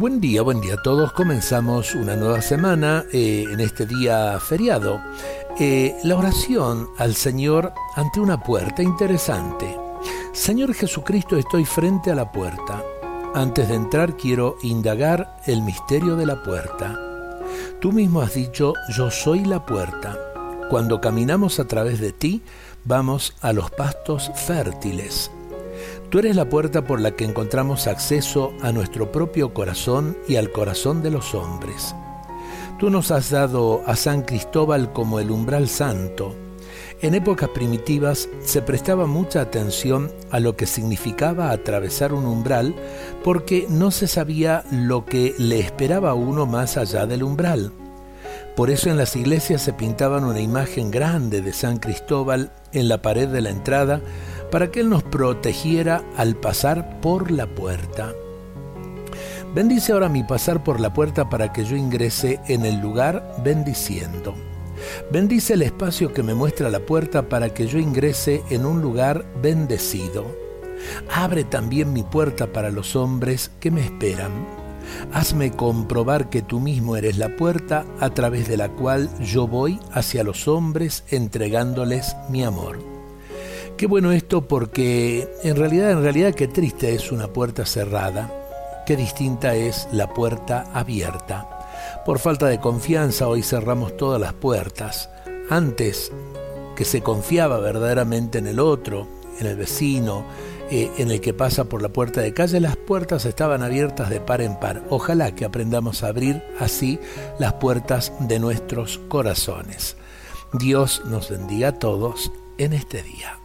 Buen día, buen día a todos. Comenzamos una nueva semana eh, en este día feriado. Eh, la oración al Señor ante una puerta interesante. Señor Jesucristo, estoy frente a la puerta. Antes de entrar quiero indagar el misterio de la puerta. Tú mismo has dicho, yo soy la puerta. Cuando caminamos a través de ti, vamos a los pastos fértiles. Tú eres la puerta por la que encontramos acceso a nuestro propio corazón y al corazón de los hombres. Tú nos has dado a San Cristóbal como el umbral santo. En épocas primitivas se prestaba mucha atención a lo que significaba atravesar un umbral porque no se sabía lo que le esperaba a uno más allá del umbral. Por eso en las iglesias se pintaban una imagen grande de San Cristóbal en la pared de la entrada para que Él nos protegiera al pasar por la puerta. Bendice ahora mi pasar por la puerta para que yo ingrese en el lugar bendiciendo. Bendice el espacio que me muestra la puerta para que yo ingrese en un lugar bendecido. Abre también mi puerta para los hombres que me esperan. Hazme comprobar que tú mismo eres la puerta a través de la cual yo voy hacia los hombres entregándoles mi amor. Qué bueno esto porque en realidad, en realidad qué triste es una puerta cerrada, qué distinta es la puerta abierta. Por falta de confianza hoy cerramos todas las puertas. Antes que se confiaba verdaderamente en el otro, en el vecino, eh, en el que pasa por la puerta de calle, las puertas estaban abiertas de par en par. Ojalá que aprendamos a abrir así las puertas de nuestros corazones. Dios nos bendiga a todos en este día.